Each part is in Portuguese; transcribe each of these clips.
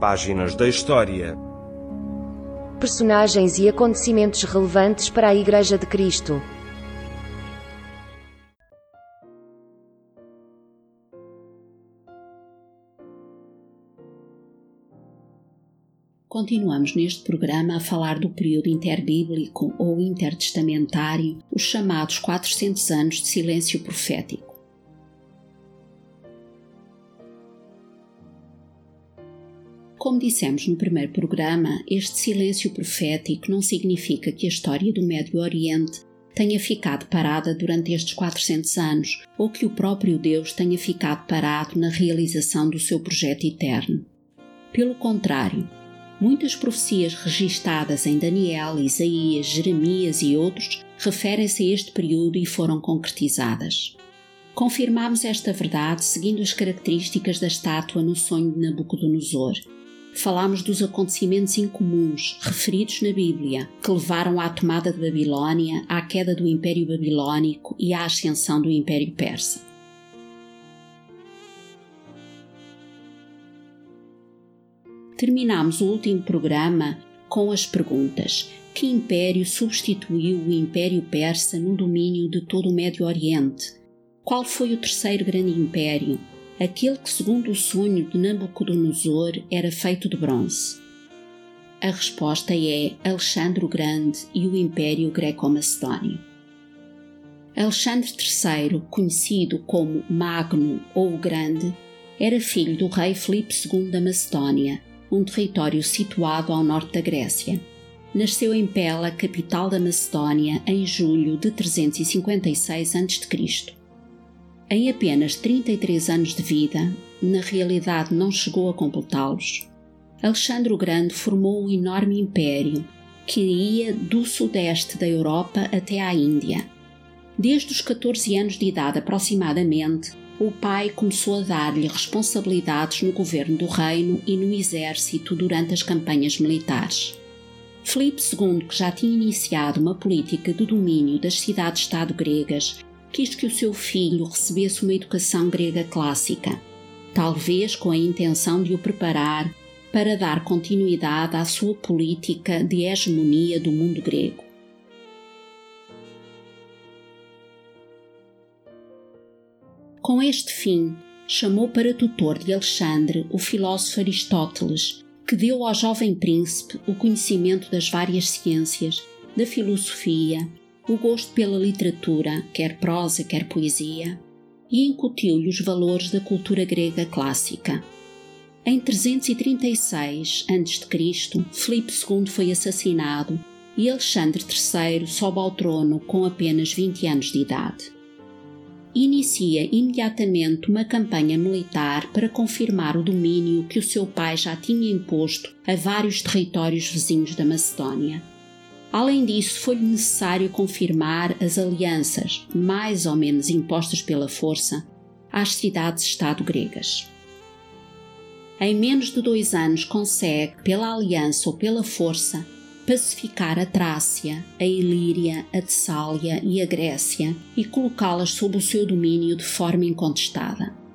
Páginas da História. Personagens e acontecimentos relevantes para a Igreja de Cristo. Continuamos neste programa a falar do período interbíblico ou intertestamentário, os chamados 400 anos de silêncio profético. Como dissemos no primeiro programa, este silêncio profético não significa que a história do Médio Oriente tenha ficado parada durante estes 400 anos ou que o próprio Deus tenha ficado parado na realização do seu projeto eterno. Pelo contrário, muitas profecias registadas em Daniel, Isaías, Jeremias e outros referem-se a este período e foram concretizadas. Confirmamos esta verdade seguindo as características da estátua no sonho de Nabucodonosor falámos dos acontecimentos incomuns referidos na Bíblia que levaram à tomada de Babilónia, à queda do Império Babilónico e à ascensão do Império Persa. Terminamos o último programa com as perguntas: que império substituiu o Império Persa no domínio de todo o Médio Oriente? Qual foi o terceiro grande império? Aquele que, segundo o sonho de Nabucodonosor, era feito de bronze? A resposta é Alexandre o Grande e o Império Greco-Macedónio. Alexandre III, conhecido como Magno ou o Grande, era filho do rei Filipe II da Macedónia, um território situado ao norte da Grécia. Nasceu em Pela, capital da Macedónia, em julho de 356 a.C. Em apenas 33 anos de vida, na realidade não chegou a completá-los, Alexandre o Grande formou um enorme império que ia do sudeste da Europa até à Índia. Desde os 14 anos de idade aproximadamente, o pai começou a dar-lhe responsabilidades no governo do reino e no exército durante as campanhas militares. Filipe II, que já tinha iniciado uma política de domínio das cidades-estado gregas quis que o seu filho recebesse uma educação grega clássica, talvez com a intenção de o preparar para dar continuidade à sua política de hegemonia do mundo grego. Com este fim, chamou para tutor de Alexandre o filósofo Aristóteles, que deu ao jovem príncipe o conhecimento das várias ciências, da filosofia, o gosto pela literatura, quer prosa, quer poesia, e incutiu-lhe os valores da cultura grega clássica. Em 336 a.C., Filipe II foi assassinado e Alexandre III sobe ao trono com apenas 20 anos de idade. Inicia imediatamente uma campanha militar para confirmar o domínio que o seu pai já tinha imposto a vários territórios vizinhos da Macedónia Além disso, foi necessário confirmar as alianças, mais ou menos impostas pela força, às cidades-estado gregas. Em menos de dois anos, consegue, pela aliança ou pela força, pacificar a Trácia, a Ilíria, a Tessália e a Grécia e colocá-las sob o seu domínio de forma incontestada.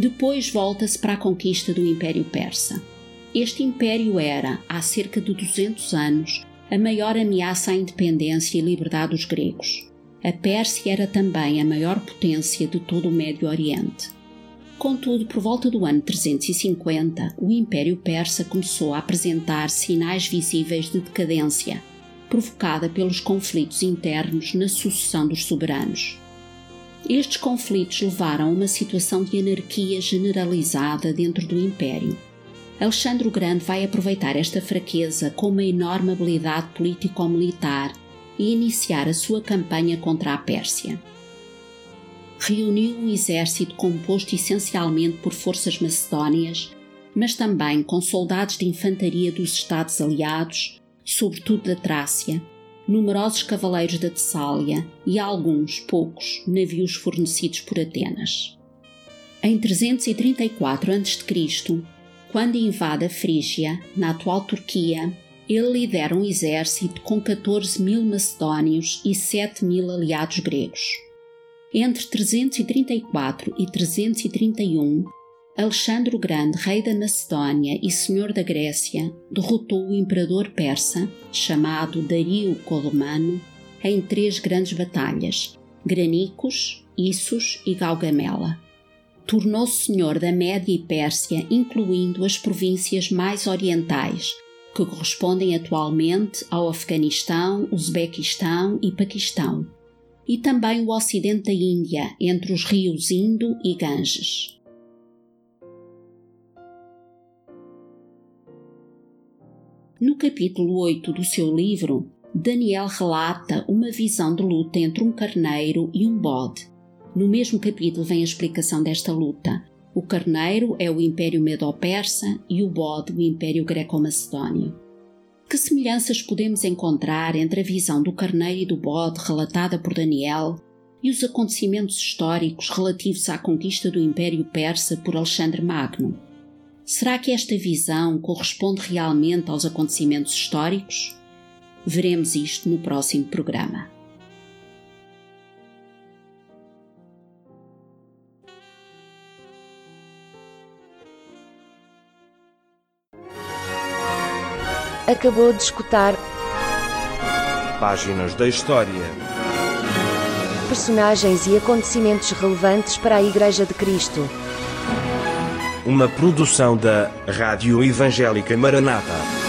Depois volta-se para a conquista do Império Persa. Este império era, há cerca de 200 anos, a maior ameaça à independência e liberdade dos gregos. A Pérsia era também a maior potência de todo o Médio Oriente. Contudo, por volta do ano 350, o Império Persa começou a apresentar sinais visíveis de decadência, provocada pelos conflitos internos na sucessão dos soberanos. Estes conflitos levaram a uma situação de anarquia generalizada dentro do Império. Alexandre o Grande vai aproveitar esta fraqueza com uma enorme habilidade político-militar e iniciar a sua campanha contra a Pérsia. Reuniu um exército composto essencialmente por forças macedónias, mas também com soldados de infantaria dos Estados Aliados, sobretudo da Trácia, numerosos cavaleiros da Tessália e alguns, poucos, navios fornecidos por Atenas. Em 334 a.C., quando invade a Frígia, na atual Turquia, ele lidera um exército com 14 mil macedónios e 7 mil aliados gregos. Entre 334 e 331, Alexandre o Grande, rei da Macedónia e senhor da Grécia, derrotou o imperador persa, chamado Dario Colomano, em três grandes batalhas, Granicos, Issos e Galgamela. Tornou-se senhor da Média e Pérsia, incluindo as províncias mais orientais, que correspondem atualmente ao Afeganistão, Uzbequistão e Paquistão, e também o ocidente da Índia, entre os rios Indo e Ganges. No capítulo 8 do seu livro, Daniel relata uma visão de luta entre um carneiro e um bode. No mesmo capítulo vem a explicação desta luta. O carneiro é o Império Medo-Persa e o bode o Império Greco-Macedónio. Que semelhanças podemos encontrar entre a visão do carneiro e do bode relatada por Daniel e os acontecimentos históricos relativos à conquista do Império Persa por Alexandre Magno? Será que esta visão corresponde realmente aos acontecimentos históricos? Veremos isto no próximo programa. Acabou de escutar Páginas da História. personagens e acontecimentos relevantes para a Igreja de Cristo. Uma produção da Rádio Evangélica Maranata.